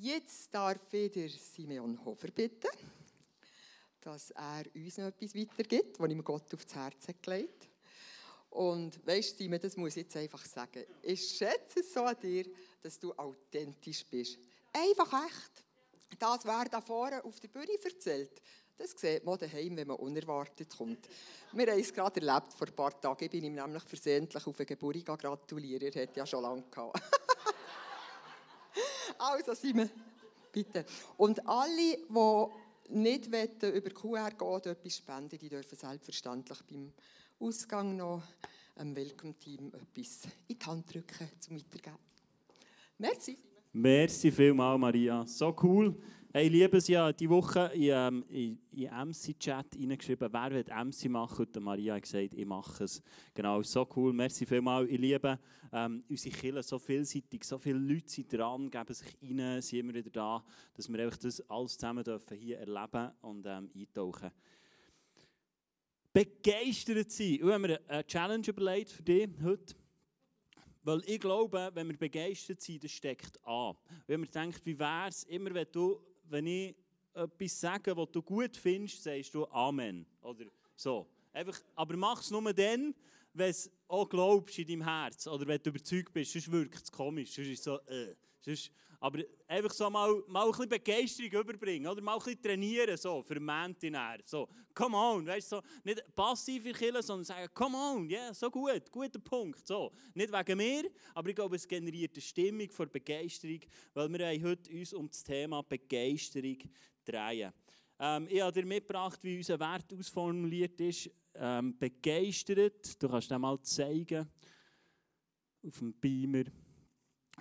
Jetzt darf ich der Simeon Hofer bitten, dass er uns noch etwas weitergibt, was ihm Gott aufs Herz gelegt hat. Und weißt Simon, das muss ich jetzt einfach sagen. Ich schätze es so an dir, dass du authentisch bist. Einfach echt. Das, wer da vorne auf der Bühne erzählt, das sieht man daheim, wenn man unerwartet kommt. Wir haben es gerade erlebt, vor ein paar Tagen ich bin ihm nämlich versehentlich auf eine Geburt gratulieren. Er hat ja schon lange gehabt. Also, Simon, bitte. Und alle, die nicht über QR gehen oder etwas spenden, die dürfen selbstverständlich beim Ausgang noch dem Welcome-Team etwas in die Hand drücken, zum Weitergeben. Merci. Merci vielmals, Maria. So cool. Hey, ich liebe es ja, die Woche in, ähm, in, in MC-Chat reingeschrieben, wer will MC machen? Und Maria hat gesagt, ich mache es. Genau, so cool. Merci vielmals. Ich liebe ähm, unsere Kirche so vielseitig, so viele Leute sind dran, geben sich rein, sind immer wieder da, dass wir einfach das alles zusammen dürfen hier erleben und ähm, eintauchen Begeistert sein. Ich habe mir eine Challenge überlegt für dich heute. Weil ich glaube, wenn wir begeistert sind, das steckt an. Wenn man denkt, wie wäre es, immer wenn, du, wenn ich etwas sage, was du gut findest, sagst du Amen. Oder so. Einfach, aber mach es nur dann, wenn du es auch glaubst in deinem Herz. Oder wenn du überzeugt bist, sonst wirkt es komisch. Sonst ist es so, äh. Sonst, aber einfach so mal, mal ein bisschen Begeisterung überbringen, oder mal ein bisschen trainieren, so, für Mentinär. So, come on, weißt du, so, nicht passiv Kirche, sondern sagen, come on, ja, yeah, so gut, guter Punkt, so. Nicht wegen mir, aber ich glaube, es generiert eine Stimmung von Begeisterung, weil wir haben heute uns um das Thema Begeisterung drehen. Ähm, ich habe dir mitgebracht, wie unser Wert ausformuliert ist, ähm, begeistert, du kannst das mal zeigen, auf dem Beamer.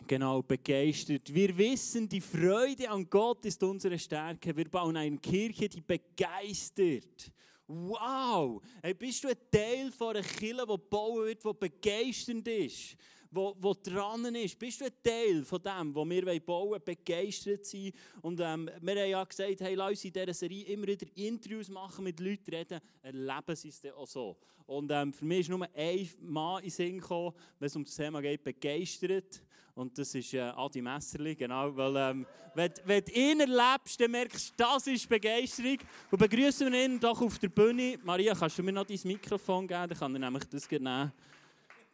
Genau, begeistert. Wir wissen, die Freude an Gott ist unsere Stärke. Wir bauen eine Kirche, die begeistert. Wow! Hey, bist du ein Teil von einer Kirche, die bauen wird, die begeisternd ist? wo, wo dran ist. Bist du ein Teil von dem, was wir bauen wollen, begeistert sein? Und ähm, wir haben ja gesagt, hey, lass uns in dieser Serie immer wieder Interviews machen, mit Leuten reden, erleben sie es dann auch so. Und ähm, für mich ist nur ein Mann in Sinn gekommen, wenn es um das Thema geht, begeistert. Und das ist äh, Adi Messerli, genau. Weil, ähm, wenn, wenn du ihn erlebst, dann merkst du, das ist Begeisterung. Und begrüßen wir ihn doch auf der Bühne. Maria, kannst du mir noch dein Mikrofon geben? Dann kann er nämlich das nehmen.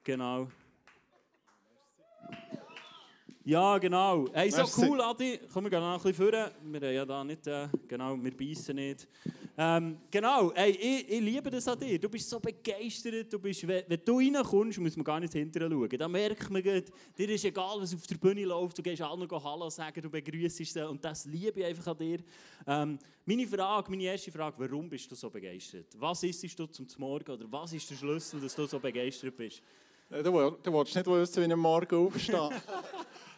Genau. Ja, genau. Hey, so Merci. cool, Adi. Komm, wir gehen noch ein bisschen vor. Wir haben ja da nicht, äh, genau, wir beißen nicht. Ähm, genau, hey, ich, ich, liebe das an dir. Du bist so begeistert. Du bist, wenn, wenn du reinkommst, muss man gar nicht hinterher schauen. Da merkt man, dir ist egal, was auf der Bühne läuft. Du gehst allen noch Hallo sagen, du begrüßt sie. Und das liebe ich einfach an dir. Ähm, meine Frage, meine erste Frage, warum bist du so begeistert? Was isst du zum Morgen oder was ist der Schlüssel, dass du so begeistert bist? Du, du willst nicht wissen, wie ich am Morgen aufstehe.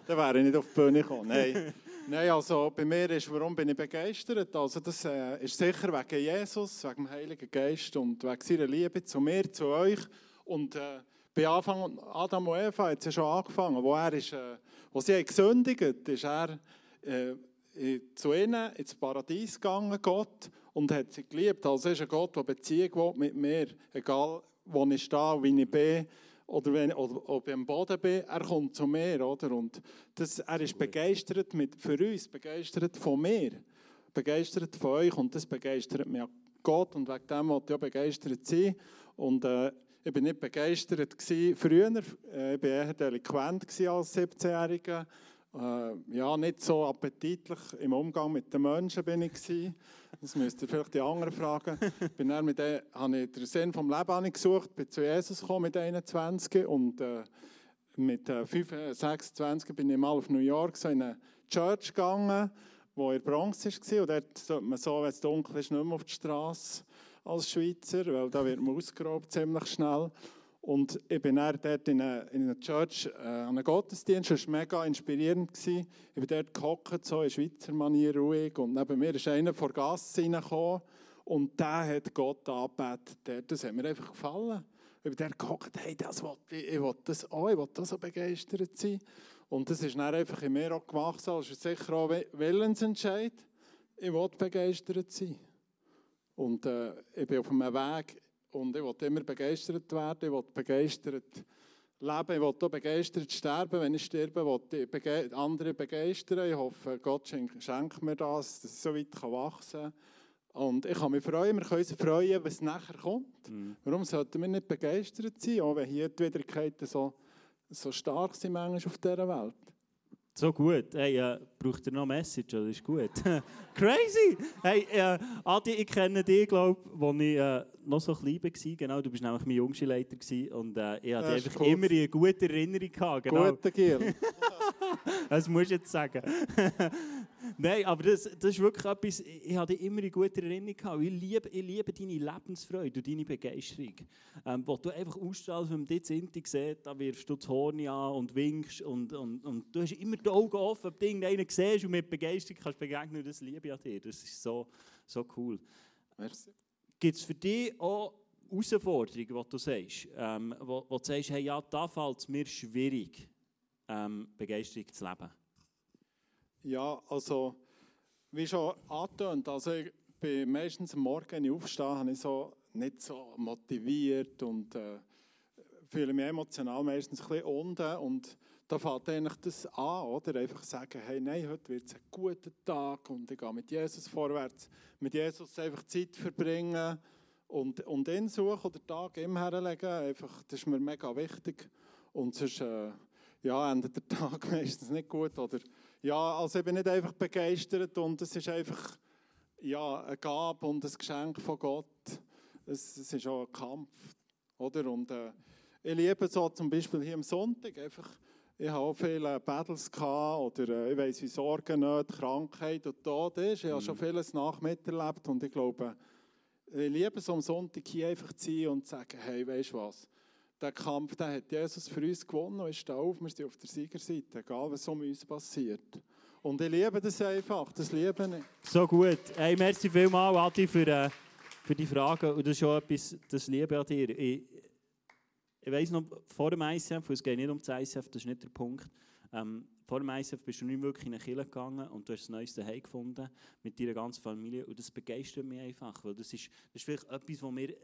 Dann wäre ich nicht auf die Bühne gekommen. Nein. Nein, also bei mir ist, warum bin ich begeistert? Also das äh, ist sicher wegen Jesus, wegen dem Heiligen Geist und wegen seiner Liebe zu mir, zu euch. Und äh, bei Anfang Adam und Eva hat es ja schon angefangen, wo er ist, äh, wo sie gesündigt, ist er äh, zu ihnen ins Paradies gegangen, Gott, und hat sie geliebt. Also ist ein Gott, der Beziehung will mit mir, egal wo ich stehe, wie ich bin oder, wenn, oder ob ich am Boden bin, er kommt zu mir. Oder? Und das, er ist begeistert mit, für uns, begeistert von mir, begeistert von euch und das begeistert mich Gott und wegen dem wollte ich auch begeistert sein. Und äh, ich war nicht begeistert früher, äh, ich war eher delinquent als 17-Jähriger äh, ja, nicht so appetitlich im Umgang mit den Menschen bin ich gewesen. Das müsst ihr vielleicht die anderen fragen. bin dann mit der, habe ich den Sinn vom Leben gesucht, bin zu Jesus gekommen mit 21 und äh, mit äh, 26 bin ich mal auf New York so in eine Church gegangen, wo in Bronx war. Und dort sollte man so, wenn es dunkel ist, nicht mehr auf die Straße als Schweizer, weil da wird man ausgeraubt ziemlich schnell. Und ich bin dann dort in einer, in Church äh, an einem Gottesdienst. Das war mega inspirierend. Gewesen. Ich bin dort gehockt, so in Schweizer Manier ruhig. Und neben mir ist einer vor Gasse reingekommen. Und der hat Gott angebetet. Das hat mir einfach gefallen. Ich bin dort gehockt, hey, das will ich, ich will das auch, ich will das so begeistert sein. Und das ist dann einfach in mir auch gemacht. Das ist sicher auch Willensentscheid. Ich will begeistert sein. Und äh, ich bin auf einem Weg, und ich wollte immer begeistert werden. Ich wollte begeistert leben. Ich will auch begeistert sterben. Wenn ich sterbe, will ich bege andere begeistern. Ich hoffe, Gott schenkt, mir das, dass ich so weit wachsen kann. Und ich kann mich freuen, wir können uns freuen, was nachher kommt. Mhm. Warum sollten wir nicht begeistert sein, auch wenn hier die Widrigkeiten so, so stark sind manchmal auf dieser Welt? So gut. Hey, äh, braucht ihr noch Message? Das ist gut. Crazy! Hey, äh, Adi, ich kenne dich, glaube ich, als ich äh, noch so klein war. Genau, du bist nämlich mein jüngster Leiter. Gewesen, und äh, ich hatte einfach cool. immer eine gute Erinnerung. Gehabt, genau. Guter Giel. das musst du jetzt sagen. Nein, aber das, das ist wirklich etwas, ich hatte immer eine gute Erinnerung gehabt. Ich liebe, ich liebe deine Lebensfreude und deine Begeisterung. Ähm, wo du einfach ausstrahlst, wenn man dich Inti sieht, da wirfst du das Horn an und winkst und, und, und du hast immer die Augen offen, ob du irgendeinen siehst und mit Begeisterung kannst begegnen das liebe ich an dir. Das ist so, so cool. Gibt es für dich auch Herausforderungen, die du sagst, ähm, wo, wo du sagst, hey, ja, da fällt es mir schwierig, ähm, Begeisterung zu leben? Ja, also, wie schon angetönt, also ich bin meistens am Morgen, wenn ich aufstehe, habe ich so nicht so motiviert und äh, fühle mich emotional meistens ein bisschen unten und da fängt eigentlich das an, oder? Einfach sagen, hey, nein, heute wird es ein guter Tag und ich gehe mit Jesus vorwärts. Mit Jesus einfach Zeit verbringen und, und ihn suchen oder Tag ihm herlegen. Einfach, das ist mir mega wichtig. Und sonst äh, ja, endet der Tag meistens nicht gut. Oder, ja, also ich bin nicht einfach begeistert und es ist einfach ja, eine Gabe und ein Geschenk von Gott. Es, es ist auch ein Kampf. Oder? Und, äh, ich liebe so zum Beispiel hier am Sonntag einfach ich habe auch viele Battles gehabt, oder äh, ich weiß wie Sorgen, Nöte, Krankheit und Tod ist. Ich habe schon mhm. vieles nachmiterlebt und ich glaube, ich liebe es am Sonntag hier einfach zu sein und zu sagen, hey, weißt du was, der Kampf, den hat Jesus für uns gewonnen und ist da auf, wir sind auf der Siegerseite, egal was um uns passiert. Und ich liebe das einfach, das liebe ich. So gut. Hey, merci vielmals, Adi, für, äh, für die Frage. Und das ist schon etwas, das liebe an dir. Ich, ich weiss noch, vor dem ICF, es geht nicht um das ICF, das ist nicht der Punkt, ähm, vor dem ICF bist du nicht wirklich in eine Kirche gegangen und du hast das neueste Zuhause gefunden mit deiner ganzen Familie und das begeistert mich einfach, weil das ist, das ist vielleicht etwas, was mir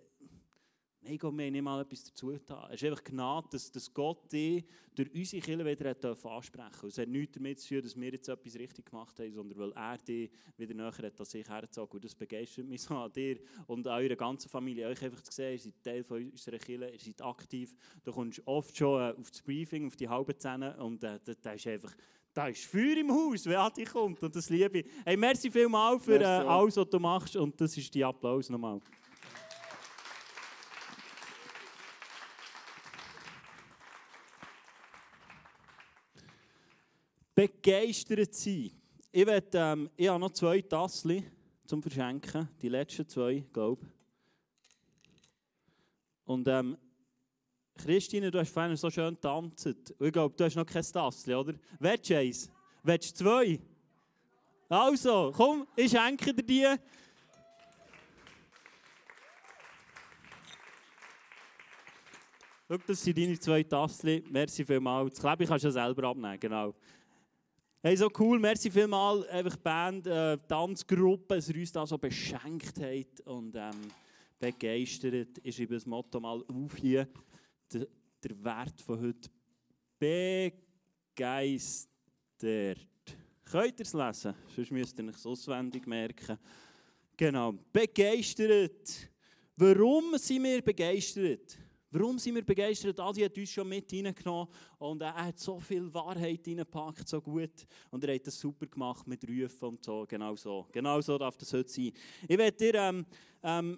Nein, Gott, wir haben nicht mal etwas dazu getan. Es ist einfach Gnade, dass, dass Gott dich durch unsere Kirche wieder hat ansprechen durfte. Es hat nichts damit zu tun, dass wir jetzt etwas richtig gemacht haben, sondern weil er dich wieder näher hat als ich hergezogen. Und das begeistert mich so an dir und an eurer ganzen Familie. Euch einfach zu sehen, ihr seid Teil von unserer Kirche, ihr seid aktiv. Du kommst oft schon äh, auf das Briefing, auf die halben Zähne und äh, da, da ist einfach... Da ist Feuer im Haus, wenn Adi kommt und das liebe ich. Hey, merci vielmals für äh, alles, was du machst und das ist die Applaus nochmal. Begeistert sein. Ich, will, ähm, ich habe noch zwei Tassen zum Verschenken, die letzten zwei, glaube ich. Und ähm, Christine, du hast vorhin so schön getanzt. ich glaube, du hast noch kein Tassli, oder? Willst du eins? Willst du zwei? Also, komm, ich schenke dir die. Schau, das sind deine zwei Tassen. Merci vielmals. Das Klebe kannst du ja selber abnehmen, genau. Hey, so cool, merci vielmals, einfach die Band, äh, Tanzgruppe, dass ihr uns da so beschenkt habt und ähm, begeistert. Ich schreibe das Motto mal auf hier. Der, der Wert von heute. Begeistert. Könnt ihr es lesen? Sonst müsst ihr es auswendig merken. Genau. Begeistert. Warum sind wir begeistert? Warum sind wir begeistert? Adi hat uns schon mit reingenommen und er hat so viel Wahrheit reingepackt, so gut. Und er hat das super gemacht mit Rufen und so. Genau so. Genau so darf das heute sein. Ich werde dir, ähm, ähm,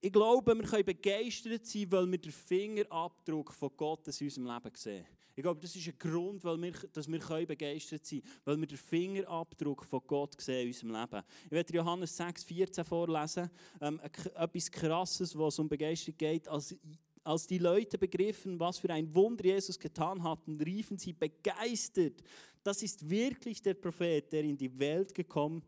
ich glaube, wir können begeistert sein, weil wir den Fingerabdruck von Gott in unserem Leben sehen. Ich glaube, das ist ein Grund, weil wir, dass wir können begeistert sein können, weil wir den Fingerabdruck von Gott sehen in unserem Leben. Ich werde Johannes 6, 14 vorlesen. Ähm, etwas Krasses, was um Begeisterung geht. Als als die Leute begriffen, was für ein Wunder Jesus getan hatten, riefen sie begeistert. Das ist wirklich der Prophet, der in die Welt gekommen,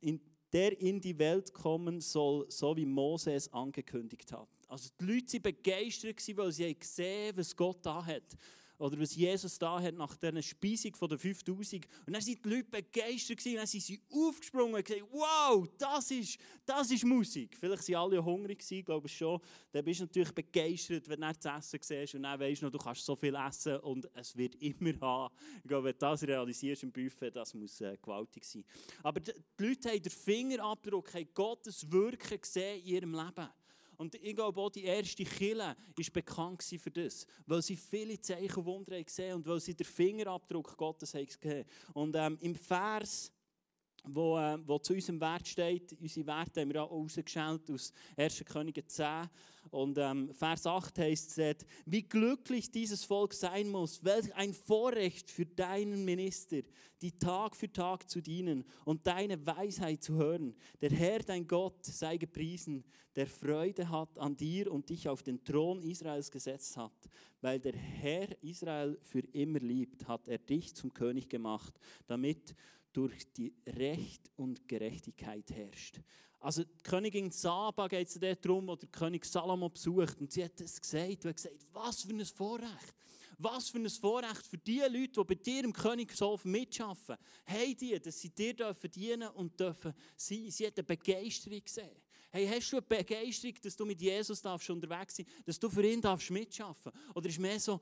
in, der in die Welt kommen soll, so wie Mose es angekündigt hat. Also die Leute waren begeistert, weil sie gesehen haben, was Gott da hat. Oder was Jesus da hat nach dieser Speisung den 5000. Und dann sind die Leute begeistert gewesen, dann sind sie aufgesprungen und gesagt, wow, das ist, das ist Musik. Vielleicht sind alle hungrig gewesen, glaube ich schon. Dann bist du natürlich begeistert, wenn du das Essen siehst und dann weisst du noch, du kannst so viel essen und es wird immer haben. Ich glaube, wenn du das realisierst im Buffet, das muss äh, gewaltig sein. Aber die Leute haben den Fingerabdruck, haben Gottes Wirken gesehen in ihrem Leben. Und ich glaube die erste Kille war bekannt für das, weil sie viele Zeichen und Wunder gesehen und weil sie den Fingerabdruck Gottes haben gesehen. Und ähm, im Vers, wo, äh, wo zu unserem Wert steht, unsere Werte haben wir auch rausgeschält aus 1. Könige 10, und ähm, Vers 8 heißt wie glücklich dieses Volk sein muss, welch ein Vorrecht für deinen Minister, die Tag für Tag zu dienen und deine Weisheit zu hören. Der Herr, dein Gott, sei gepriesen, der Freude hat an dir und dich auf den Thron Israels gesetzt hat. Weil der Herr Israel für immer liebt, hat er dich zum König gemacht, damit durch die Recht und Gerechtigkeit herrscht. Also die Königin Saba geht es darum, wo der König Salomo besucht. Und sie hat es gesagt und gesagt, was für ein Vorrecht. Was für ein Vorrecht für die Leute, die bei dir im Königshof mitschaffen. Hey, die, dass sie dir dürfen dienen und dürfen sein. Sie hat eine Begeisterung gesehen. Hey, hast du eine Begeisterung, dass du mit Jesus darfst unterwegs sein dass du für ihn darfst mitschaffen Oder ist mehr so,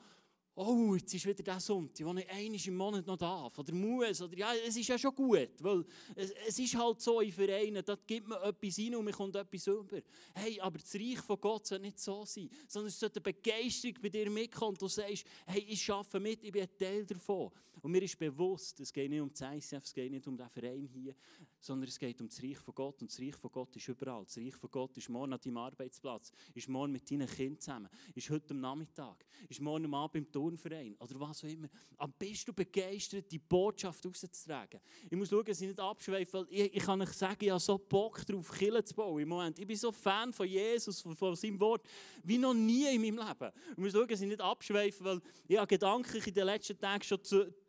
oh, jetzt ist wieder der Sonntag, wo ich einmal im Monat noch darf, oder muss, oder ja, es ist ja schon gut, weil es, es ist halt so in Vereinen, da gibt man etwas rein und man kommt etwas über. Hey, aber das Reich von Gott soll nicht so sein, sondern es sollte eine Begeisterung bei dir mitkommen und du sagst, hey, ich arbeite mit, ich bin ein Teil davon. Und mir ist bewusst, es geht nicht um das ICF, es geht nicht um den Verein hier, sondern es geht um das Reich von Gott. Und das Reich von Gott ist überall. Das Reich von Gott ist morgen an deinem Arbeitsplatz, ist morgen mit deinen Kindern zusammen, ist heute am Nachmittag, ist morgen am Abend im Turnverein oder was auch immer. Aber bist du begeistert, die Botschaft rauszutragen? Ich muss schauen, dass ich nicht abschweife, weil ich, ich kann euch sagen, ich habe so Bock darauf, Kirche zu bauen im Moment. Ich bin so Fan von Jesus, von, von seinem Wort, wie noch nie in meinem Leben. Ich muss schauen, dass ich nicht abschweife, weil ich habe gedanklich in den letzten Tagen schon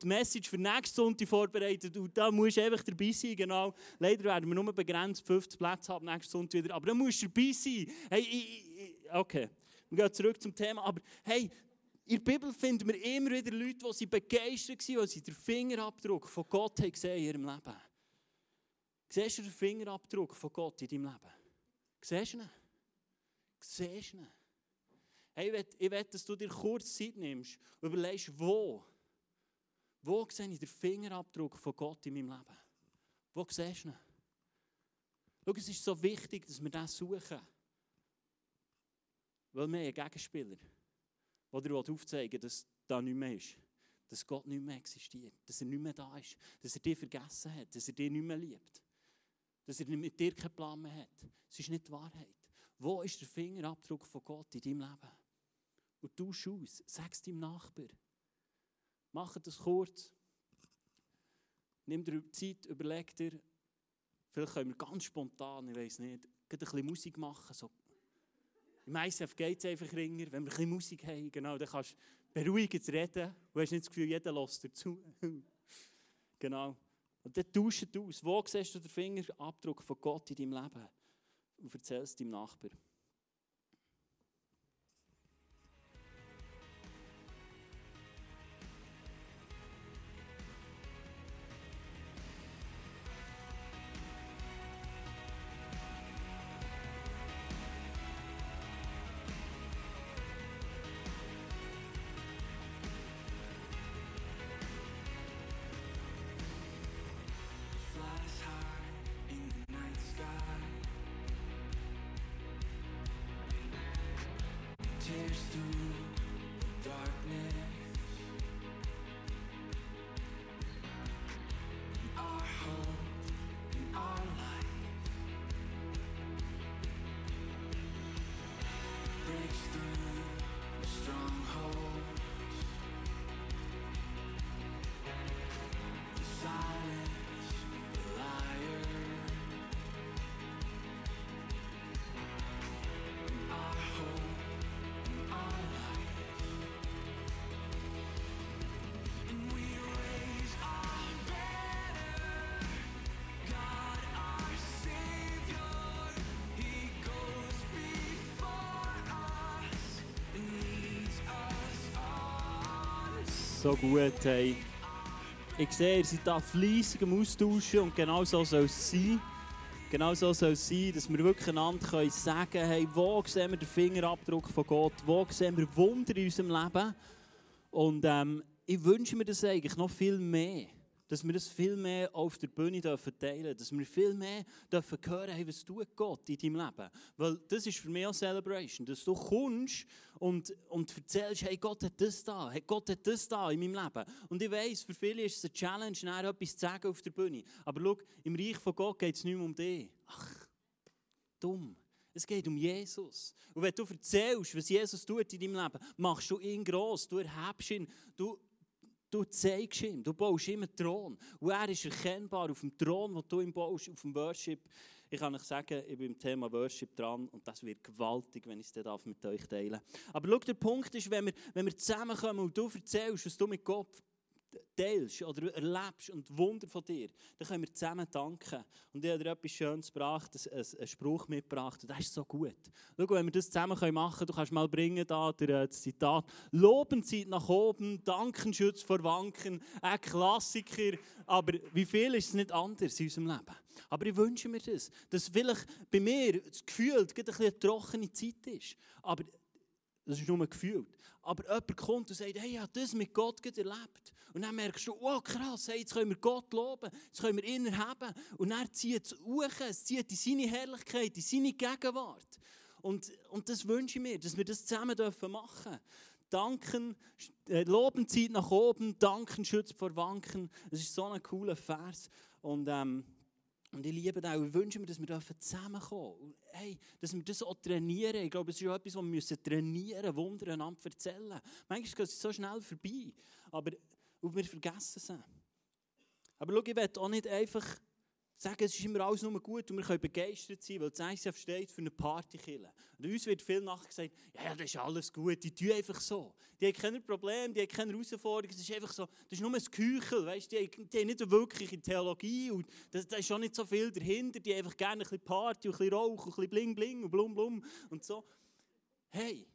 die Message für nächsten Sonntag vorbereitet und da musst du einfach dabei sein, genau. Leider werden wir nur begrenzt 50 Plätze haben nächsten Sonntag wieder, aber da musst du dabei sein. Hey, ich, ich, okay, wir gehen zurück zum Thema, aber hey, in der Bibel finden wir immer wieder Leute, die begeistert waren, weil sie den Fingerabdruck von Gott haben gesehen in ihrem Leben. Siehst du den Fingerabdruck von Gott in deinem Leben? Siehst du ihn? Siehst du ihn? Hey, ich will, dass du dir kurz Zeit nimmst und überlegst, wo wo sehe ich den Fingerabdruck von Gott in meinem Leben? Wo siehst du ihn? Schau, es ist so wichtig, dass wir das suchen. Weil wir einen Gegenspieler, der dir aufzeigen dass da nichts mehr ist. Dass Gott nicht mehr existiert. Dass er nicht mehr da ist. Dass er dich vergessen hat. Dass er dich nicht mehr liebt. Dass er mit dir keinen Plan mehr hat. Es ist nicht die Wahrheit. Wo ist der Fingerabdruck von Gott in deinem Leben? Und du schaust, sag es deinem Nachbar. Macht das kurz. Nimm dir Zeit, überleg dir. Vielleicht können wir ganz spontan, ich weiß nicht, ein bisschen Musik machen. So. ICF geht es einfach ringer. Wenn wir ein bisschen Musik haben, genau, dann kannst du beruhigend reden. Du hast nicht das Gefühl, jeder lässt dazu. genau. Und dann tausch du aus. Wo siehst du den Fingerabdruck von Gott in deinem Leben? Und erzählst deinem Nachbarn. So gut, hey. Ich sehe, ihr seid da fleissig am Austauschen und genau so soll es sein. Genau so soll es sein, dass wir wirklich einander können sagen können, hey, wo sehen wir den Fingerabdruck von Gott, wo sehen wir Wunder in unserem Leben. Und ähm, ich wünsche mir das eigentlich noch viel mehr dass wir das viel mehr auf der Bühne dürfen teilen dass wir viel mehr dürfen hören, hey, was tut Gott in deinem Leben. Weil das ist für mich auch Celebration, dass du kommst und, und erzählst, hey, Gott hat das da, hey, Gott hat das da in meinem Leben. Und ich weiss, für viele ist es eine Challenge, nachher etwas zu sagen auf der Bühne. Aber schau, im Reich von Gott geht es nicht mehr um dich. Ach, dumm. Es geht um Jesus. Und wenn du erzählst, was Jesus tut in deinem Leben, machst du ihn gross, du erhebst ihn, du Du zeigst ihm, du baust ihm einen Thron. Und er ist erkennbar auf dem Thron, den du ihm baust, auf dem Worship. Ich kann euch sagen, ich bin im Thema Worship dran und das wird gewaltig, wenn ich es mit euch teilen darf. Aber schau, der Punkt ist, wenn wir, wenn wir zusammenkommen und du erzählst, was du mit Gott teilst oder erlebst und Wunder von dir, dann können wir zusammen danken. Und ich habe dir etwas Schönes gebracht, einen Spruch mitgebracht, und das ist so gut. Schau, wenn wir das zusammen machen können, du kannst mal bringen, da, äh, das Zitat, Loben zieht nach oben, Danken schützt vor Wanken, ein Klassiker, aber wie viel ist es nicht anders in unserem Leben? Aber ich wünsche mir das, dass vielleicht bei mir das Gefühl bisschen eine trockene Zeit ist, aber das ist nur gefühlt. Aber jemand kommt und sagt, hey, ich habe das mit Gott erlebt. Und dann merkst du, oh krass, hey, jetzt können wir Gott loben, jetzt können wir ihn erheben. Und dann zieht es hoch, es zieht in seine Herrlichkeit, in seine Gegenwart. Und, und das wünsche ich mir, dass wir das zusammen dürfen machen Danken, äh, loben zieht nach oben, danken schützt vor Wanken. Das ist so ein cooler Vers. Und ähm, und ich liebe das auch. Ich wünsche mir, dass wir zusammenkommen hey, dass wir das auch trainieren. Ich glaube, es ist auch etwas, was wir müssen trainieren müssen, Wunder einander erzählen. Manchmal geht es so schnell vorbei, aber wir vergessen es. Aber schau, ich will auch nicht einfach sagen, es ist immer alles nur gut und wir können begeistert sein, weil das ICF steht für eine Partykille. Und uns wird viel nachher gesagt, ja, das ist alles gut, die tun einfach so. Die haben keine Probleme, die haben keine Herausforderungen, es ist einfach so, das ist nur ein Küchel, weißt, die, die haben nicht wirklich in Theologie und da, ist schon nicht so viel dahinter, die haben einfach gerne ein bisschen Party und ein bisschen Rauch und ein bisschen Bling Bling und Blum Blum und so. Hey,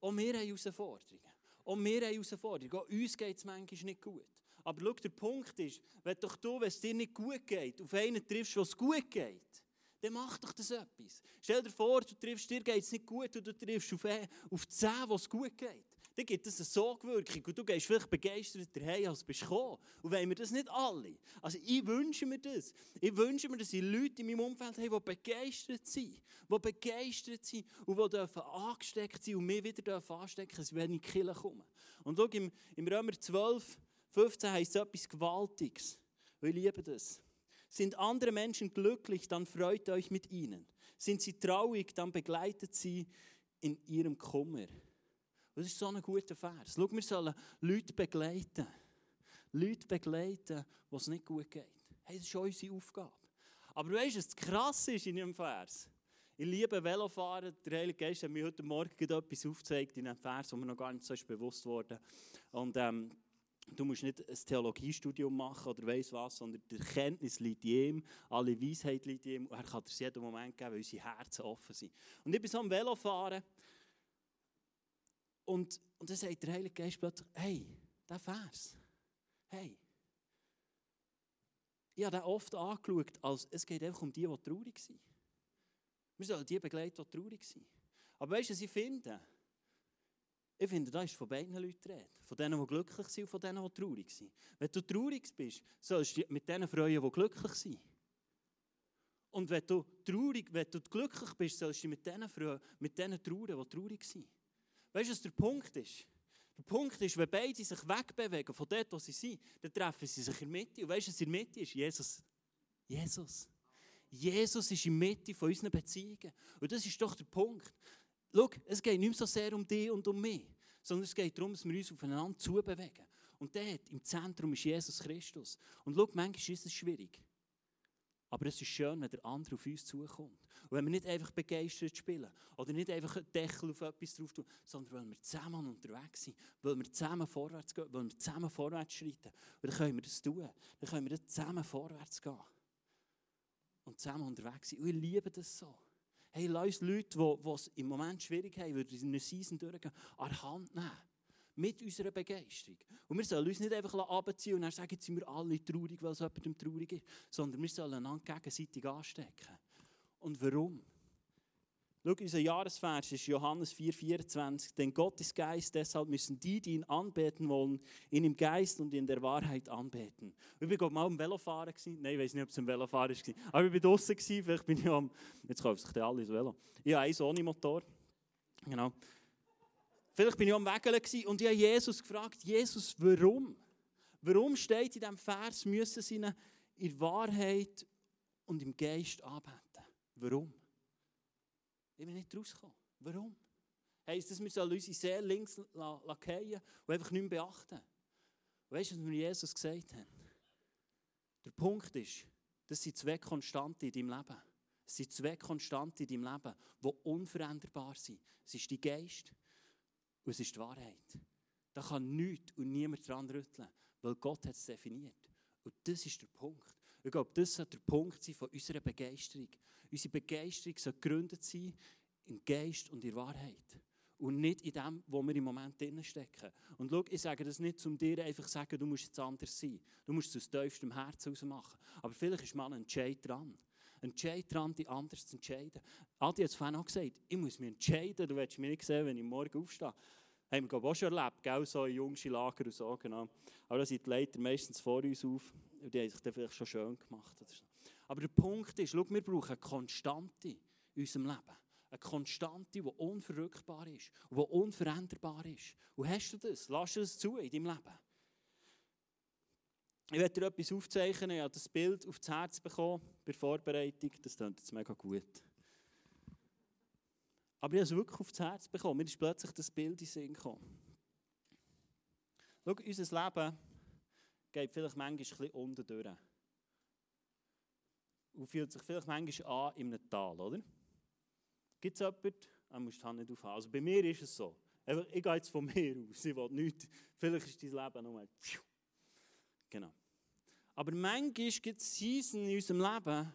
auch wir haben Herausforderungen. Auch wir haben Herausforderungen. Auch uns geht es manchmal nicht gut. Aber schau, der Punkt ist, wenn doch du, wenn es dir nicht gut geht, auf einen triffst, was gut geht, dann mach doch das etwas. Stell dir vor, du triffst, dir geht es nicht gut und du triffst auf, auf 10, was gut geht. Dann gibt es eine Sogwirkung und du gehst vielleicht begeistert daheim, als du gekommen. Und wollen wir das nicht alle? Also ich wünsche mir das. Ich wünsche mir, dass ich Leute in meinem Umfeld haben, die begeistert sind. Die begeistert sind und die dürfen angesteckt sind und mich wieder anstecken dürfen, wenn ich in die Kirche komme. Und schau, im, im Römer 12, 15 heißt etwas Gewaltiges. Ich liebe das. Sind andere Menschen glücklich, dann freut euch mit ihnen. Sind sie traurig, dann begleitet sie in ihrem Kummer. Das ist so ein guter Vers. Schau, wir sollen Leute begleiten. Leute begleiten, wo es nicht gut geht. Hey, das ist unsere Aufgabe. Aber weißt du, was krass ist in diesem Vers? Ich liebe Velofahren. Der Heilige Geist hat mir heute Morgen etwas aufgezeigt in einem Vers, wo mir noch gar nicht so bewusst wurde. Und ähm, Du musst nicht ein Theologiestudium machen oder weiss was, sondern die Erkenntnis liegt ihm, alle Weisheit liegt ihm und er kann dir jeden Moment geben, weil unsere Herzen offen sind. Und ich bin so am Velofahren und, und dann sagt der Heilige Geist plötzlich, hey, der Vers, hey, ich habe den oft angeschaut, als es geht einfach um die, die traurig sind. Wir sollen die begleiten, die traurig sind. Aber weißt du, was ich finde? Ich finde, da ist von beiden Leuten reden. Von denen, die glücklich sind und von denen, die traurig sind. Wenn du traurig bist, sollst du mit denen freuen, die glücklich sind. Und wenn du traurig, wenn du glücklich bist, sollst du mit denen freuen, mit denen trauern, die traurig sind. Weißt du, was der Punkt ist? Der Punkt ist, wenn beide sich wegbewegen von dort, wo sie sind, dann treffen sie sich in der Mitte. Und weißt du, was in der Mitte ist? Jesus. Jesus. Jesus ist in der Mitte von unseren Beziehungen. Und das ist doch der Punkt. Schau, es geht nicht mehr so sehr um dich und um mich, sondern es geht darum, dass wir uns aufeinander zubewegen. Und dort, im Zentrum, ist Jesus Christus. Und schau, manchmal ist es schwierig. Aber es ist schön, wenn der andere auf uns zukommt. Und wenn wir nicht einfach begeistert spielen oder nicht einfach einen Deckel auf etwas drauf tun, sondern weil wir zusammen unterwegs sind, weil wir zusammen vorwärts gehen, weil wir zusammen vorwärts schreiten. Und dann können wir das tun. Dann können wir zusammen vorwärts gehen. Und zusammen unterwegs sein. Und ich liebe das so. Hey, lass Leute, die es im Moment schwierig haben, die in einer Season durchgehen, an die Hand nehmen. mit unserer Begeisterung. Und wir sollen uns nicht einfach abziehen und dann sagen, jetzt sind wir alle traurig, weil es jemandem traurig ist, sondern wir sollen einander gegenseitig anstecken. Und warum? Schau, unser Jahresvers ist Johannes 4,24. Denn Gott ist Geist, deshalb müssen die, die ihn anbeten wollen, ihn im Geist und in der Wahrheit anbeten. Ich war mal am Velofahren. Nein, ich weiß nicht, ob es ein Velofahren war. Aber ich war draußen. Vielleicht bin ich am. Jetzt kaufen sich alle das Velo. Ich habe einen ohne Motor. Genau. Vielleicht bin ich am Wegeln und ich habe Jesus gefragt: Jesus, warum? Warum steht in diesem Vers, müssen sie ihn in Wahrheit und im Geist anbeten? Warum? Ich bin nicht rausgekommen. Warum? Heißt das, wir sollen unsere Seele links fallen und einfach nicht mehr beachten? Weißt du, was wir Jesus gesagt haben? Der Punkt ist, das sind zwei Konstanten in deinem Leben. Es sind zwei Konstanten in deinem Leben, die unveränderbar sind. Es ist dein Geist und es ist die Wahrheit. Da kann nichts und niemand dran rütteln, weil Gott hat es definiert. Und das ist der Punkt. Ich glaube, das soll der Punkt sein von unserer Begeisterung. Unsere Begeisterung soll gegründet sein im Geist und in der Wahrheit. Und nicht in dem, wo wir im Moment drin stecken. Und schau, ich sage das nicht, um dir einfach zu sagen, du musst jetzt anders sein. Du musst es aus tiefstem Herzen heraus machen. Aber vielleicht ist mal ein Entscheid dran. Ein Entscheid dran, die anders zu entscheiden. Adi hat es vorhin auch gesagt, ich muss mich entscheiden. Du willst mich nicht sehen, wenn ich morgen aufstehe. Haben wir auch schon erlebt, gell? so in jungschen Lager und so. Genau. Aber da sind die Leiter meistens vor uns auf. Und die haben sich dann vielleicht schon schön gemacht. Aber der Punkt ist, schau, wir brauchen eine Konstante in unserem Leben. Eine Konstante, die unverrückbar ist die unveränderbar ist. Und hast du das? Lass du das zu in deinem Leben? Ich werde dir etwas aufzeichnen. Ich habe das Bild auf das Herz bekommen bei Vorbereitung. Das klingt jetzt mega gut. Aber ich habe es wirklich auf das Herz bekommen. Mir ist plötzlich das Bild in den Sinn gekommen. Schau, unser Leben geht vielleicht manchmal ein bisschen unten durch und fühlt sich vielleicht manchmal an in einem Tal, oder? Gibt es jemanden, er muss die Hand nicht aufhaben. Also bei mir ist es so. Ich gehe jetzt von mir aus, ich will nichts. Vielleicht ist dein Leben nur mal... Genau. Aber manchmal gibt es Season in unserem Leben,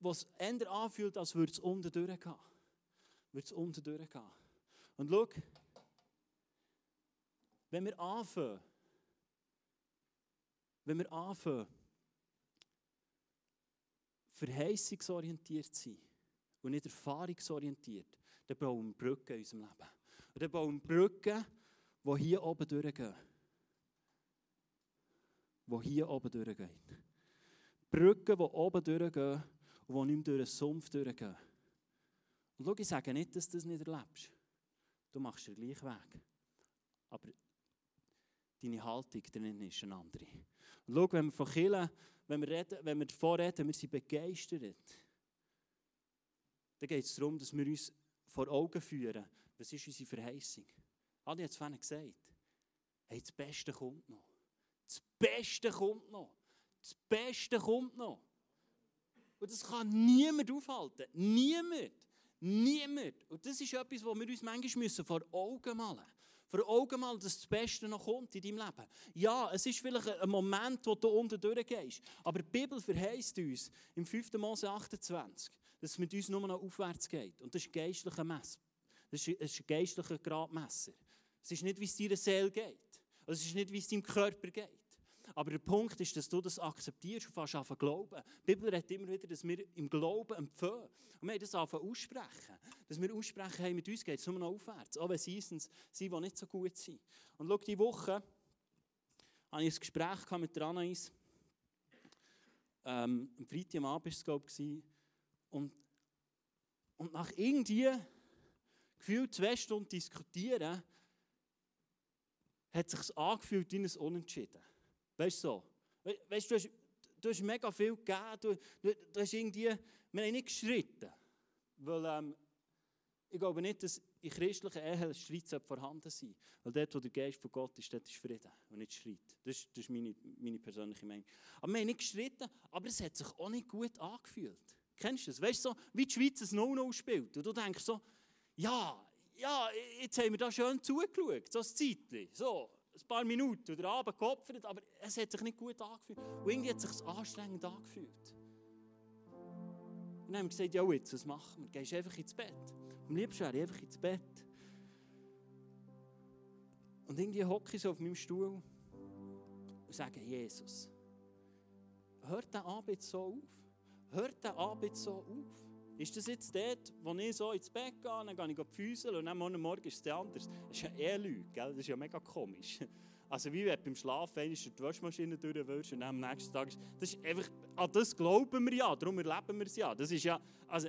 wo es eher anfühlt, als würde es unten durchgehen. Würde es unten durchgehen. Und schau, wenn wir anfangen, wenn wir anfangen, verheißungsorientiert sind und nicht erfahrungsorientiert, dann bauen wir Brücken in unserem Leben. Und dann bauen wir Brücken, die hier oben durchgehen. Die hier oben durchgehen. Brücken, die oben durchgehen und die nicht mehr durch den Sumpf durchgehen. Und schau, ich sage nicht, dass du das nicht erlebst. Du machst den gleichen Weg. Aber deine Haltung drin ist eine andere. Und schau, wenn wir von Kirchen wenn wir, reden, wenn wir davon reden, wir sind begeistert, dann geht es darum, dass wir uns vor Augen führen, was ist unsere Verheißung. Adi hat es vorhin gesagt. Hey, das Beste kommt noch. Das Beste kommt noch. Das Beste kommt noch. Und das kann niemand aufhalten. Niemand. Niemand. Und das ist etwas, was wir uns manchmal vor Augen malen vor Augen mal, dass das Beste noch kommt in deinem Leben. Ja, es ist vielleicht ein Moment, wo du unten durchgehst. Aber die Bibel verheißt uns im 5. Mose 28, dass es mit uns nur noch aufwärts geht. Und das ist ein geistlicher Mess. Das ist ein geistlicher Gradmesser. Es ist nicht, wie es deiner Seele geht. Es ist nicht, wie es deinem Körper geht. Aber der Punkt ist, dass du das akzeptierst und fast anfangen glauben. Die Bibel redet immer wieder, dass wir im Glauben empfehlen. Und wir haben das anfangen aussprechen. Dass wir aussprechen, hey, mit uns geht es nur noch aufwärts. Auch wenn Seasons sind, die nicht so gut sind. Und schau, diese Woche hatte ich ein Gespräch mit der Anais. Ähm, am Freitag am Abend war es, glaube ich. Und, und nach irgendwie gefühlt zwei Stunden diskutieren, hat es sich angefühlt wie ein Unentschieden. Weißt du so? Weißt du, hast, du hast mega viel gegeben. Du, du, du hast irgendwie, wir haben nicht gestritten. Weil ähm, ich glaube nicht, dass in christlichen Ehen Streit vorhanden sein Weil dort, wo der Geist von Gott ist, dort ist Frieden und nicht Streit. Das das ist meine, meine persönliche Meinung. Aber wir haben nicht gestritten, aber es hat sich auch nicht gut angefühlt. Kennst du das? Weißt du, so, wie die Schweiz ein No-No spielt. Und du denkst so, ja, ja, jetzt haben wir da schön zugeschaut, so ein Zeitchen. So, ein paar Minuten oder Abend geopfert, aber es hat sich nicht gut angefühlt. Und irgendwie hat es sich anstrengend angefühlt. Und dann haben wir gesagt, ja jetzt, was machen wir? Gehst einfach ins Bett. Am liebsten wäre ich einfach ins Bett. Und irgendwie hocke ich so auf meinem Stuhl und sage, Jesus, hört der Abend so auf? Hört der Abend so auf? Ist das jetzt dort, wo ich so ins Bett gehe, dann gehe ich füßeln und dann morgen ist es anders? Das ist ja eh gell? das ist ja mega komisch. Also wie wenn du beim Schlafen die Waschmaschine durchwürst und am nächsten Tag ist, das ist einfach, an das glauben wir ja, darum erleben wir es ja. Das ist ja, also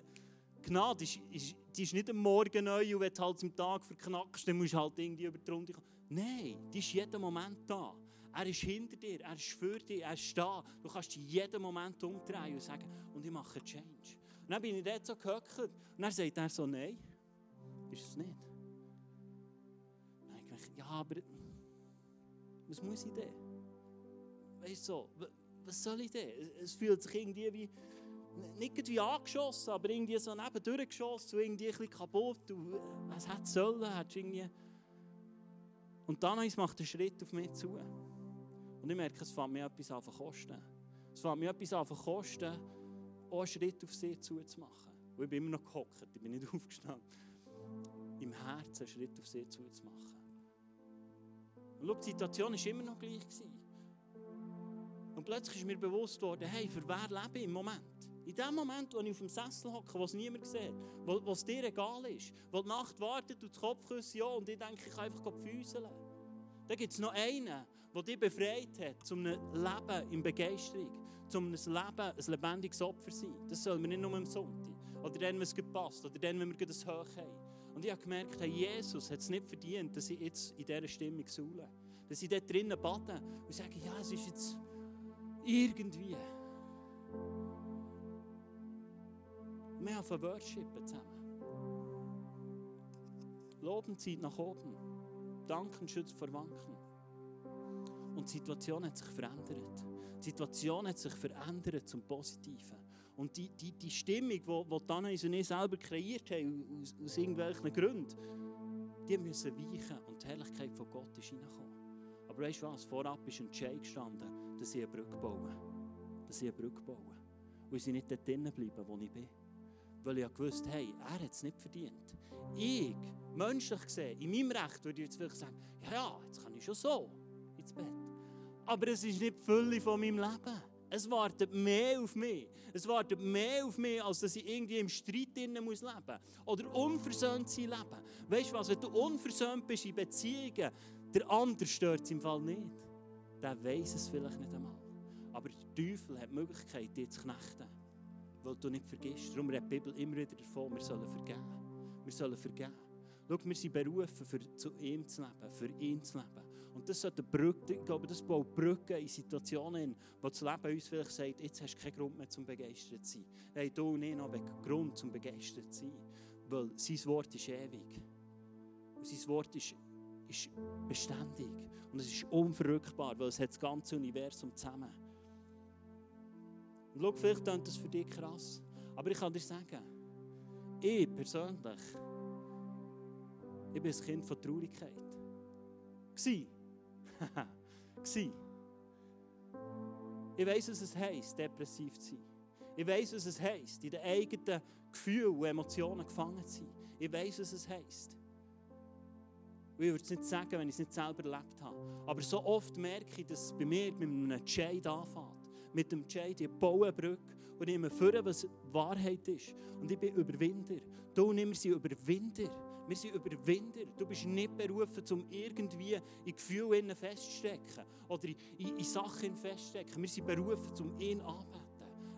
Gnade ist, ist, die ist nicht am Morgen neu und wenn du halt am Tag verknackst, dann musst du halt irgendwie über die Runde kommen. Nein, die ist jeden Moment da. Er ist hinter dir, er ist für dich, er ist da. Du kannst dich jeden Moment umdrehen und sagen, und ich mache einen Change. Und dann bin ich dort so gehockt und dann sagt er so, nein, ist es nicht. Dann habe ich gedacht, ja, aber was muss ich denn? Weißt du, so, was soll ich denn? Es fühlt sich irgendwie wie, nicht wie angeschossen, aber irgendwie so nebendurch geschossen und irgendwie ein bisschen kaputt. Und was hätte sollen, irgendwie... Und dann macht einen Schritt auf mich zu. Und ich merke, es fängt mir etwas an zu kosten. Es fängt mir etwas an zu kosten, auch einen Schritt auf sie zuzumachen. Und ich bin immer noch gehockt, ich bin nicht aufgestanden. Im Herzen einen Schritt auf sie zuzumachen. Und schau, die Situation war immer noch gleich. Und plötzlich ist mir bewusst worden, hey, für wer lebe ich im Moment? In dem Moment, wo ich auf dem Sessel hocke, wo es niemand sieht, wo, wo es dir egal ist, wo die Nacht wartet und das Kopfküsse ja und ich denke, ich kann einfach füßeln. Da gibt es noch einen, der dich befreit hat, zum Leben in Begeisterung, zum Leben, ein lebendiges Opfer sein. Das soll man nicht nur am Sonntag oder dann, wenn es passt oder dann, wenn wir das Hoch haben. Und ich habe gemerkt, hey, Jesus hat es nicht verdient, dass ich jetzt in dieser Stimmung saule. Dass ich dort drinnen bade und sage, ja, es ist jetzt irgendwie. Wir haben Worshipen zusammen. Loben zieht nach oben. Danken schützt vor Wanken. Und die Situation hat sich verändert. Die Situation hat sich verändert zum Positiven. Und die, die, die Stimmung, die, die Anais und ich selber kreiert haben, aus, aus irgendwelchen Gründen, die müssen weichen und die Herrlichkeit von Gott ist reingekommen. Aber weißt du was? Vorab ist ein Entscheid gestanden, dass ich eine Brücke baue. Dass ich eine Brücke baue. Und sie nicht dort drinnen bleiben, wo ich bin. Weil ich gewusst hey, er hat es nicht verdient. Ich, menschlich gesehen, in meinem Recht würde ich jetzt vielleicht sagen, ja, jetzt kann ich schon so ins Bett. Aber es ist nicht die Fülle von meinem Leben. Es wartet mehr auf mich. Es wartet mehr auf mich, als dass ich irgendwie im Streit leben muss Oder unversöhnt sein leben. Weißt du was, wenn du unversöhnt bist in Beziehungen, der andere stört es im Fall nicht. Der weiß es vielleicht nicht einmal. Aber der Teufel hat die Möglichkeit, dich zu knechten. Weil du nicht vergisst. Darum redet die Bibel immer wieder davon, wir sollen vergeben. Wir sollen vergeben. Schau, wir sind berufen, für zu ihm zu leben, für ihn zu leben. Und das sollte Brücke, ich glaube, das baut Brücken in Situationen, wo das Leben uns vielleicht sagt, jetzt hast du keinen Grund mehr zum begeistert zu sein. Hey, du und ich haben Grund zum begeistert zu sein. Weil sein Wort ist ewig. Und sein Wort ist, ist beständig. Und es ist unverrückbar, weil es hat das ganze Universum zusammen. Und schau, vielleicht klingt das für dich krass. Aber ich kann dir sagen, ich persönlich, ich bin ein Kind von Traurigkeit. Gsi. Ich weiß, was es heisst, depressiv zu sein. Ich weiß, was es heisst, in den eigenen Gefühlen und Emotionen gefangen zu sein. Ich weiß, was es heisst. Ich würde es nicht sagen, wenn ich es nicht selber erlebt habe. Aber so oft merke ich, dass es bei mir mit einem Jade anfängt. Mit dem Jade, ich baue eine Brücke und nehme vor, was Wahrheit ist. Und ich bin Überwinder. Du ich sind Überwinder. Wir sind Überwinder. Du bist nicht berufen, um irgendwie in Gefühlen festzustecken oder in, in, in Sachen festzustecken. Wir sind berufen, um ihn anzubeten.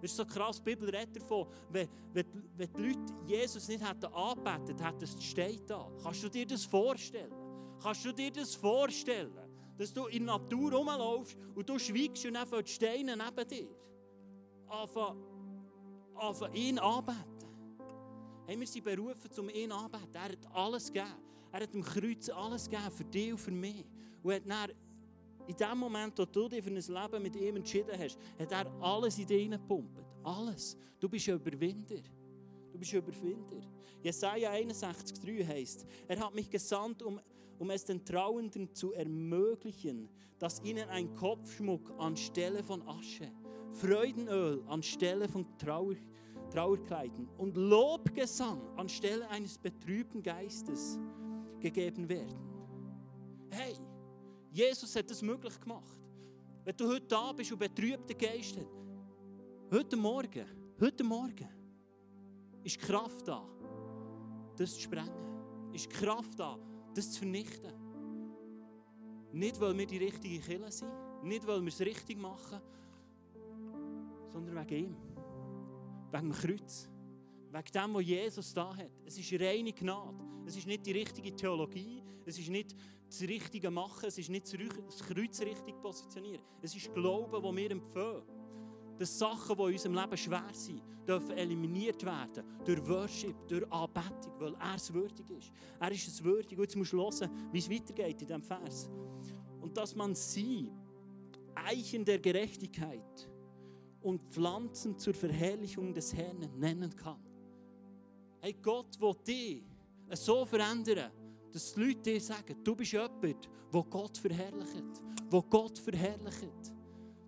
Es ist so krass, die Bibel redet davon, wenn, wenn, wenn die Leute Jesus nicht hätten angebetet, hätten es steht da. Kannst du dir das vorstellen? Kannst du dir das vorstellen? Dass du in der Natur rumlaufst und du schweigst und einfach die Steine neben dir. Anfangen ihn anbeten. Hey, wir sind berufen, um ihn anzubeten. Er hat alles gegeben. Er hat dem Kreuz alles gegeben, für dich und für mich. Und hat dann, in dem Moment, wo du dich für ein Leben mit ihm entschieden hast, hat er alles in dich hineingepumpt. Alles. Du bist ein Überwinder. Du bist ein Überwinder. Jesaja 61,3 heißt: Er hat mich gesandt, um, um es den Trauenden zu ermöglichen, dass ihnen ein Kopfschmuck anstelle von Asche, Freudenöl anstelle von Trauer Trauerkleiden und Lobgesang anstelle eines betrübten Geistes gegeben werden. Hey, Jesus hat es möglich gemacht. Wenn du heute da bist und betrübte Geist hast, heute Morgen, heute Morgen ist Kraft da, das zu sprengen. Ist Kraft da, das zu vernichten. Nicht, weil wir die richtige Kille sind, nicht, weil wir es richtig machen, sondern wegen ihm. Wegen dem Kreuz. Wegen dem, was Jesus da hat. Es ist reine Gnade. Es ist nicht die richtige Theologie. Es ist nicht das richtige Machen. Es ist nicht das Kreuz richtig positionieren. Es ist Glauben, das wir empfehlen. Dass Sachen, die in unserem Leben schwer sind, dürfen eliminiert werden. Durch Worship, durch Anbetung, weil er es würdig ist. Er ist es würdig. Und jetzt musst du hören, wie es weitergeht in diesem Vers. Und dass man sie, Eichen der Gerechtigkeit und Pflanzen zur Verherrlichung des Herrn nennen kann. Hey, Gott will dich so verändern, dass die Leute dir sagen, du bist jemand, der Gott verherrlicht. Wo Gott verherrlicht.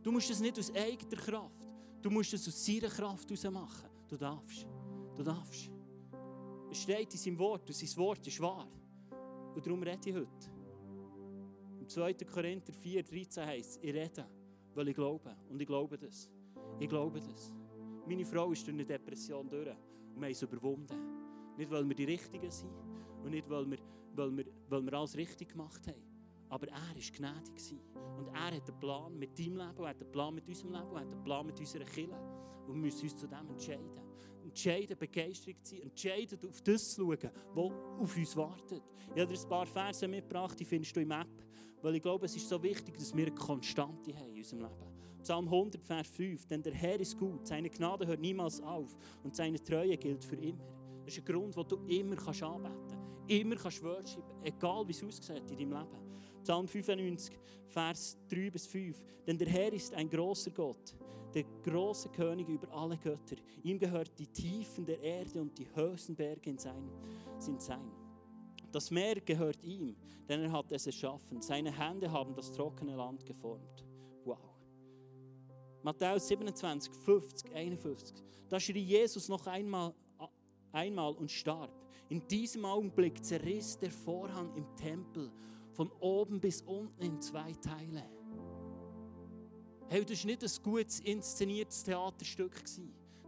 Du musst es nicht aus eigener Kraft, du musst es aus seiner Kraft heraus machen. Du darfst. Du darfst. Es steht in seinem Wort und sein Wort ist wahr. Und darum rede ich heute. Im 2. Korinther 4, 13 heißt es, ich rede, weil ich glaube. Und ich glaube das. Ich glaube das. Meine Frau ist durch eine Depression durch und wir haben es überwunden. Nicht, weil wir die Richtigen sind und nicht, weil wir, weil wir, weil wir alles richtig gemacht haben. Aber er war gnädig. Und er hat einen Plan mit deinem Leben, er hat einen Plan mit unserem Leben, er hat einen Plan mit unserer Kirche. Und wir müssen uns zu dem entscheiden. Entscheiden, begeistert zu sein, entscheiden, auf das zu schauen, was auf uns wartet. Ich habe dir ein paar Verse mitgebracht, die findest du im App. Weil ich glaube, es ist so wichtig, dass wir eine Konstante haben in unserem Leben. Psalm 100, Vers 5. Denn der Herr ist gut, seine Gnade hört niemals auf und seine Treue gilt für immer. Das ist ein Grund, den du immer kannst anbeten kannst. Immer kannst worshipen, egal wie es aussieht in deinem Leben. Psalm 95, Vers 3 bis 5. Denn der Herr ist ein großer Gott, der große König über alle Götter. Ihm gehört die Tiefen der Erde und die höchsten Berge in sein, sind sein. Das Meer gehört ihm, denn er hat es erschaffen. Seine Hände haben das trockene Land geformt. Matthäus 27, 50, 51. Da schrie Jesus noch einmal, einmal und starb. In diesem Augenblick zerriss der Vorhang im Tempel von oben bis unten in zwei Teile. Hey, das war nicht ein gut inszeniertes Theaterstück.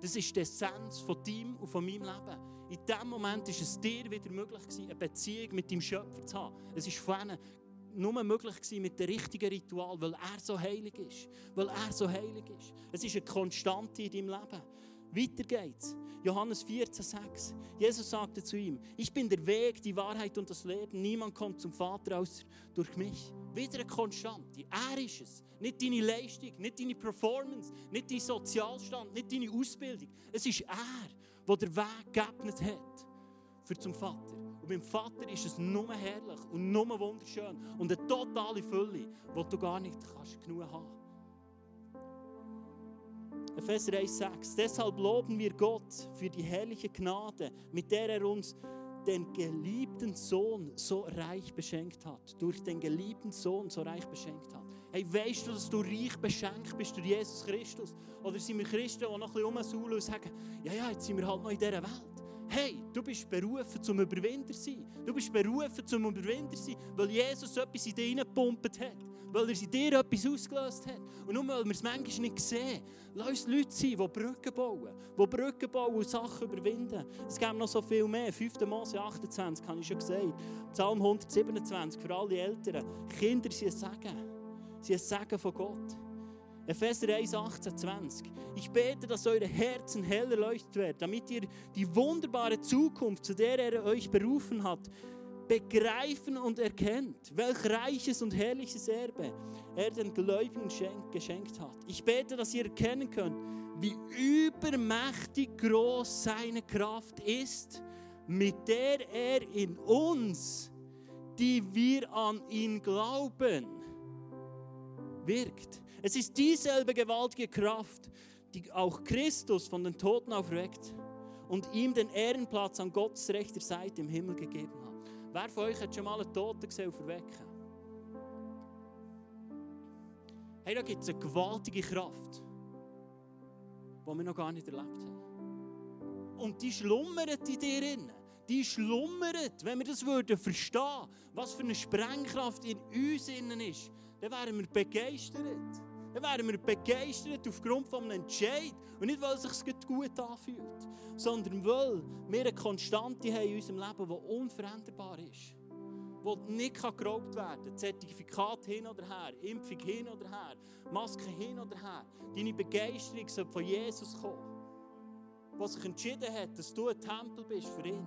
Das ist die Essenz von deinem und von meinem Leben. In diesem Moment war es dir wieder möglich, eine Beziehung mit deinem Schöpfer zu haben. Es ist von nur möglich gewesen mit dem richtigen Ritual, weil er so heilig ist. Weil er so heilig ist. Es ist eine Konstante in deinem Leben. Weiter geht's. Johannes 14,6. Jesus sagte zu ihm: Ich bin der Weg, die Wahrheit und das Leben. Niemand kommt zum Vater außer durch mich. Wieder eine Konstante. Er ist es. Nicht deine Leistung, nicht deine Performance, nicht dein Sozialstand, nicht deine Ausbildung. Es ist er, der den Weg geebnet hat für zum Vater. Beim Vater ist es nur herrlich und nur wunderschön und eine totale Fülle, die du gar nicht kannst genug haben Epheser 1,6 Deshalb loben wir Gott für die herrliche Gnade, mit der er uns den geliebten Sohn so reich beschenkt hat. Durch den geliebten Sohn so reich beschenkt hat. Hey, weißt du, dass du reich beschenkt bist durch Jesus Christus? Oder sind wir Christen, die noch ein bisschen rumsaulen und sagen, ja, ja, jetzt sind wir halt noch in dieser Welt. Hey, du bist berufen zum Überwinder sein. Du bist berufen zum Überwinder sein, weil Jesus etwas in dir hineingepumpt hat. Weil er in dir etwas ausgelöst hat. Und nur weil wir es manchmal nicht sehen, lass uns Leute sein, die Brücken bauen. Die Brücken bauen und Sachen überwinden. Es gibt noch so viel mehr. 5. Mose 28, habe ich schon gesagt. Psalm 127, für alle Eltern. Kinder sind ein Segen. Sie sind ein Segen von Gott. Epheser 1, 18, 20. Ich bete, dass eure Herzen hell erleuchtet werden, damit ihr die wunderbare Zukunft, zu der er euch berufen hat, begreifen und erkennt, welch reiches und herrliches Erbe er den Gläubigen geschenkt hat. Ich bete, dass ihr erkennen könnt, wie übermächtig groß seine Kraft ist, mit der er in uns, die wir an ihn glauben, wirkt. Es ist dieselbe gewaltige Kraft, die auch Christus von den Toten aufweckt und ihm den Ehrenplatz an Gottes rechter Seite im Himmel gegeben hat. Wer von euch hat schon mal einen Toten gesehen verwecken? Hey, da gibt es eine gewaltige Kraft, die wir noch gar nicht erlebt haben. Und die schlummert in dir. Drin. die schlummert. Wenn wir das würden verstehen, was für eine Sprengkraft in uns innen ist, dann wären wir begeistert. Dann wären wir begeistert aufgrund von einem Entscheid. Und nicht, weil es sich gut anfühlt, sondern weil wir eine Konstante haben in unserem Leben, die unveränderbar ist. Die nicht geraubt werden kann. Zertifikat hin oder her, Impfung hin oder her, Maske hin oder her. Deine Begeisterung soll von Jesus kommen. Der sich entschieden hat, dass du ein Tempel bist für ihn.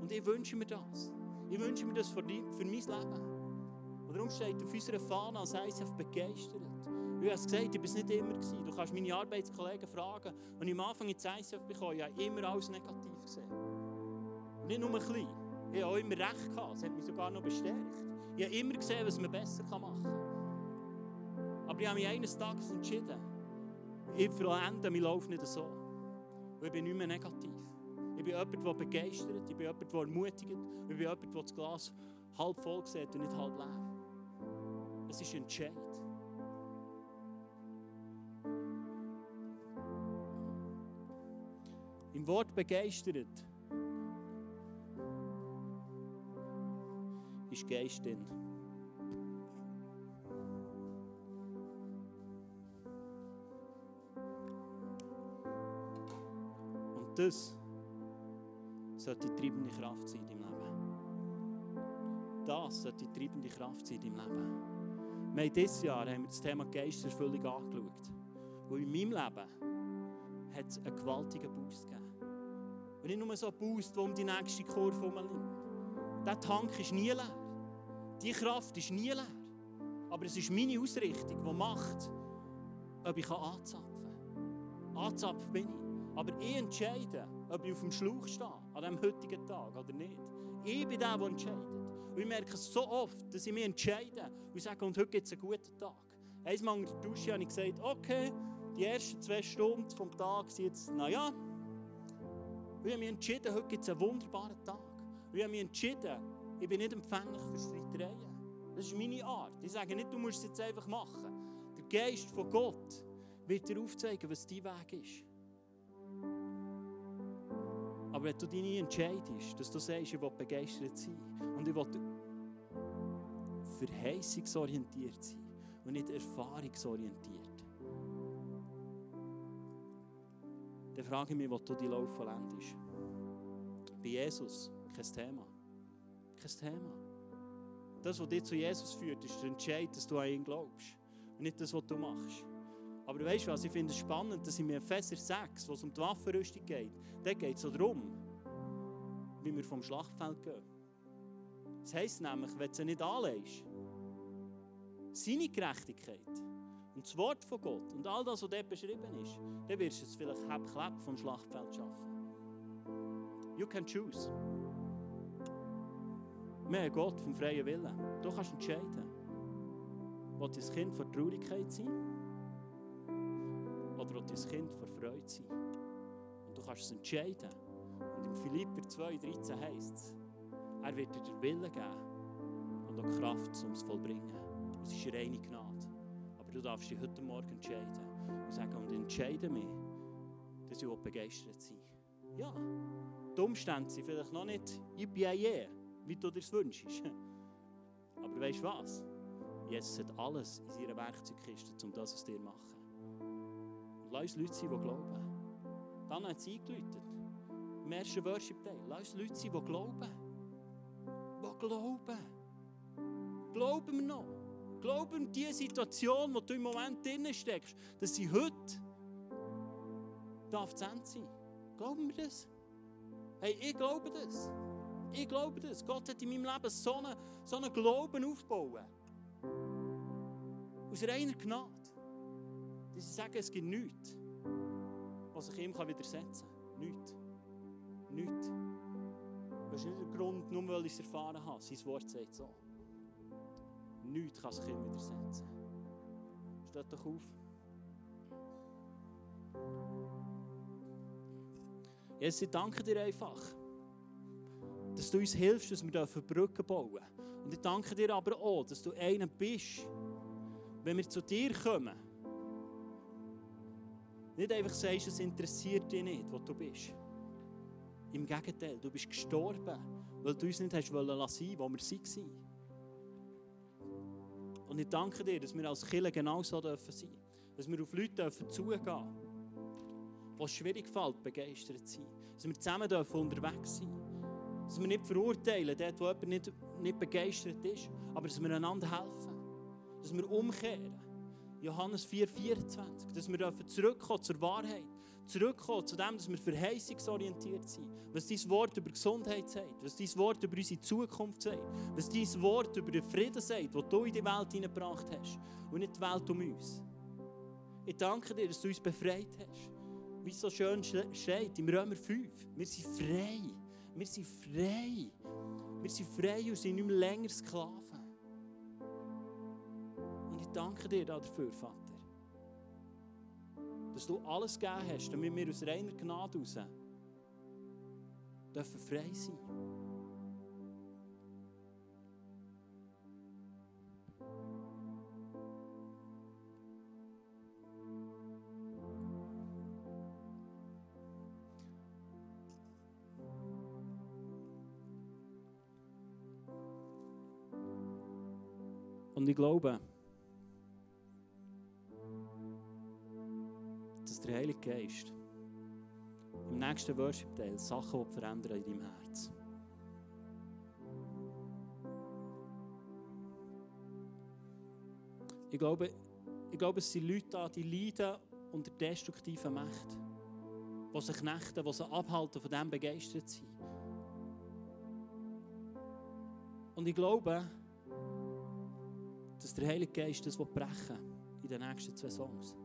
Und ich wünsche mir das. Ich wünsche mir das für mein Leben. Und darum steht auf unserer Fahne als ICF begeistert. Ich habe gesagt, ich war es nicht immer. Gewesen. Du kannst meine Arbeitskollegen fragen. Und ich am Anfang ins ICF bekommen, ich habe immer alles negativ gesehen. Nicht nur ein bisschen. Ich habe auch immer recht gehabt. Es hat mich sogar noch bestärkt. Ich habe immer gesehen, was man besser machen kann. Aber ich habe mich eines Tages entschieden, ich verende meinen Lauf nicht so. Und ich bin nicht mehr negativ. Ich bin jemand, der begeistert, ich bin jemand, der ermutigt, ich bin jemand, der das Glas halb voll sieht und nicht halb leer. Es ist ein. Im Wort begeistert ist Geist drin. Und das sollte die treibende Kraft sein in deinem Leben. Das sollte die treibende Kraft sein in deinem Leben. Wir haben dieses Jahr haben wir das Thema Geisterfüllung angeschaut. Und in meinem Leben hat es einen gewaltigen Boost gegeben. Und nicht nur so ein Boost, der um die nächste Kurve herumliegt. Der Tank ist nie leer. Die Kraft ist nie leer. Aber es ist meine Ausrichtung, die macht, ob ich anzapfen kann. Anzapfen bin ich. Aber ich entscheide, ob ich auf dem Schlauch stehe, an diesem heutigen Tag oder nicht. Ich bin der, der entscheidet. Und ich merke es so oft, dass ich mich entscheide und sage, und heute gibt es einen guten Tag. Einmal in der Dusche habe ich gesagt, okay, die ersten zwei Stunden vom Tag sind jetzt, naja. Ich habe mich entschieden, heute gibt es einen wunderbaren Tag. Ich habe mich entschieden, ich bin nicht empfänglich für Streitereien. Das ist meine Art. Ich sage nicht, du musst es jetzt einfach machen. Der Geist von Gott wird dir aufzeigen, was dein Weg ist. Aber wenn du deine entscheidest, dass du sagst, ich will begeistert sein und ich will verheißungsorientiert sein und nicht erfahrungsorientiert, dann frage ich mich, wo du die Lauf vollendest. Bei Jesus kein Thema. Kein Thema. Das, was dich zu Jesus führt, ist der Entscheid, dass du an ihn glaubst. Und nicht das, was du machst. Aber weißt du was, ich finde es spannend, dass in Epheser 6, wo es um die Waffenrüstung geht, da geht es so darum, wie wir vom Schlachtfeld gehen. Das heisst nämlich, wenn du sie nicht anlegst, seine Gerechtigkeit und das Wort von Gott und all das, was dort beschrieben ist, dann wirst du es vielleicht halb vom Schlachtfeld schaffen. You can choose. Wir haben Gott vom freien Willen. Du kannst entscheiden. Will dein Kind vor Traurigkeit sein? Oder will dein Kind vor Freude sein? Und du kannst es entscheiden. Und in Philipper 2,13 heißt es, er wird dir den Willen geben und auch Kraft, um es vollbringen. Es ist reine Gnade. Aber du darfst dich heute Morgen entscheiden und sagen, und entscheide mich, dass ich begeistert sein Ja, die Umstände sind vielleicht noch nicht yippie wie du dir es wünschst. Aber weißt du was? Jesus hat alles in seiner Werkzeugkiste, um das aus dir zu machen. Lass uns Leute sein, die glauben. Dann hat es eingeläutet. Im ersten Worship-Day. Lass uns Leute sein, die glauben. Die glauben. Glauben wir noch? Glauben wir die Situation, wo du im Moment drin steckst, dass sie heute darf zu Ende sein? Glauben wir das? Hey, ich glaube das. Ich glaube das. Gott hat in meinem Leben so einen, so einen Glauben aufgebaut. Aus reiner Gnade. Dass ich sage, es gibt nichts, was ich ihm widersetzen kann. Nichts. Nichts. Das ist nicht der Grund, nur weil ich es erfahren habe. Sein Wort sagt so. Nichts kann sich ihm widersetzen. Steht doch auf. Jesus, ich danke dir einfach dass du uns hilfst, dass wir Brücken bauen dürfen. Und ich danke dir aber auch, dass du einer bist, wenn wir zu dir kommen, nicht einfach sagst, es interessiert dich nicht, wo du bist. Im Gegenteil, du bist gestorben, weil du uns nicht hast wollen lassen, wo wir waren. Und ich danke dir, dass wir als Killer genauso dürfen sein. Dass wir auf Leute dürfen zugehen dürfen, die es schwierig fällt, begeistert zu sein. Dass wir zusammen dürfen unterwegs sein Dass wir nicht verurteilen, dort, wo jemand nicht, nicht begeistert ist, aber dass wir einander helfen. Dass wir umkehren. Johannes 4,24. Dass wir zurückkommen zur Wahrheit. Zurückkommen zu dem, dass wir verheißungsorientiert sind. Was dein Wort über Gesundheit sagt. Was dein Wort über unsere Zukunft sagt. Was dein Wort über den Frieden sagt, den du in die Welt hineingebracht hast. Und nicht die Welt um uns. Ich danke dir, dass du uns befreit hast. Wie es so schön steht im Römer 5. Wir sind frei. Wir sind frei. Wir sind frei und sind nicht mehr länger Sklaven. Danke dir dafür, Vater. Dass du alles gegeben hast, damit wir aus reiner Gnade raus dürfen frei sein. Und ich glaube, der Heilige Geist im nächsten Worship-Teil Sachen verändern in deinem Herz. Ich glaube, ich glaube, es sind Leute die leiden unter destruktiven Mächten, die sich knechten, die sich abhalten, von dem begeistert sind. Und ich glaube, dass der Heilige Geist das brechen in den nächsten zwei Songs,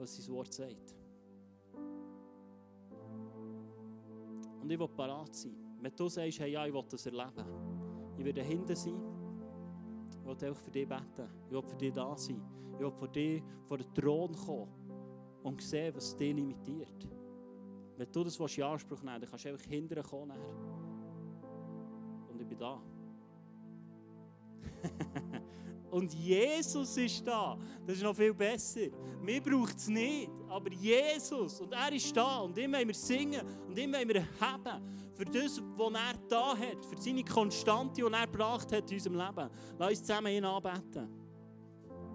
was sein Wort sagt. Und ich will parat sein. Wenn du sagst, hey, ja, ich will das erleben, ich werde hinten sein, ich will auch für dich beten, ich will für dich da sein, ich will vor dir vor den Thron kommen und sehen, was dich limitiert. Wenn du das in Anspruch nehmen dann kannst du einfach hinterher kommen. Und ich bin da. Und Jesus ist da. Das ist noch viel besser. Mir braucht es nicht, aber Jesus. Und er ist da. Und ihm wollen wir singen und ihm wollen wir haben. Für das, was er da hat. Für seine Konstante, die er gebracht hat in unserem Leben. Lass uns zusammen ihn anbeten.